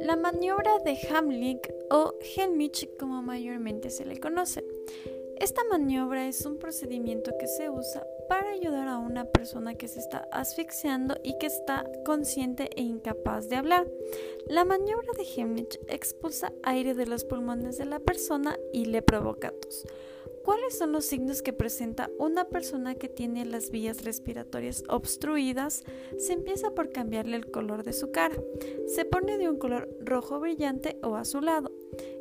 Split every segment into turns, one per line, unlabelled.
La maniobra de Hamlich o Helmich como mayormente se le conoce. Esta maniobra es un procedimiento que se usa para ayudar a una persona que se está asfixiando y que está consciente e incapaz de hablar. La maniobra de Hemlich expulsa aire de los pulmones de la persona y le provoca tos. ¿Cuáles son los signos que presenta una persona que tiene las vías respiratorias obstruidas? Se empieza por cambiarle el color de su cara. Se pone de un color rojo brillante o azulado.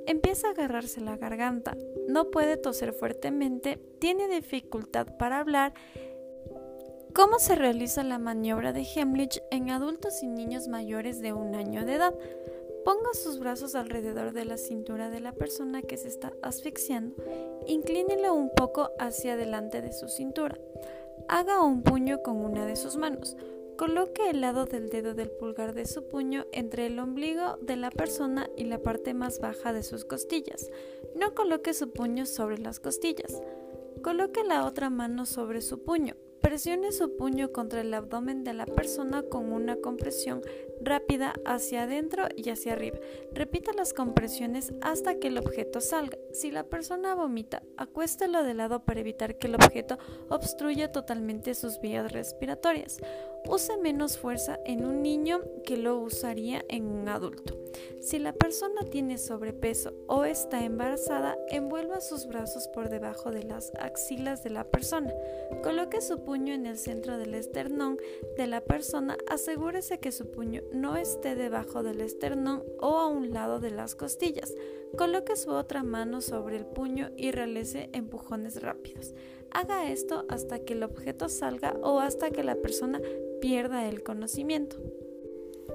Empieza a agarrarse la garganta. No puede toser fuertemente. Tiene dificultad para hablar. ¿Cómo se realiza la maniobra de Hemlich en adultos y niños mayores de un año de edad? Ponga sus brazos alrededor de la cintura de la persona que se está asfixiando. Inclínelo un poco hacia adelante de su cintura. Haga un puño con una de sus manos. Coloque el lado del dedo del pulgar de su puño entre el ombligo de la persona y la parte más baja de sus costillas. No coloque su puño sobre las costillas. Coloque la otra mano sobre su puño. Presione su puño contra el abdomen de la persona con una compresión rápida hacia adentro y hacia arriba. Repita las compresiones hasta que el objeto salga. Si la persona vomita, acuéstelo de lado para evitar que el objeto obstruya totalmente sus vías respiratorias. Use menos fuerza en un niño que lo usaría en un adulto. Si la persona tiene sobrepeso o está embarazada, envuelva sus brazos por debajo de las axilas de la persona. Coloque su puño en el centro del esternón de la persona. Asegúrese que su puño no esté debajo del esternón o a un lado de las costillas. Coloque su otra mano sobre el puño y realice empujones rápidos. Haga esto hasta que el objeto salga o hasta que la persona pierda el conocimiento.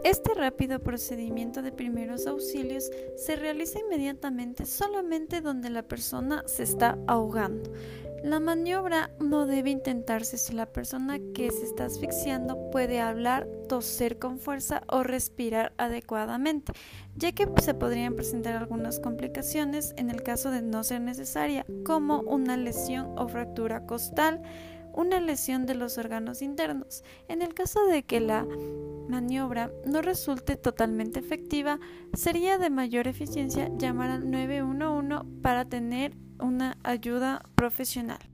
Este rápido procedimiento de primeros auxilios se realiza inmediatamente solamente donde la persona se está ahogando. La maniobra no debe intentarse si la persona que se está asfixiando puede hablar, toser con fuerza o respirar adecuadamente, ya que se podrían presentar algunas complicaciones en el caso de no ser necesaria, como una lesión o fractura costal, una lesión de los órganos internos. En el caso de que la maniobra no resulte totalmente efectiva, sería de mayor eficiencia llamar al 911 para tener una ayuda profesional.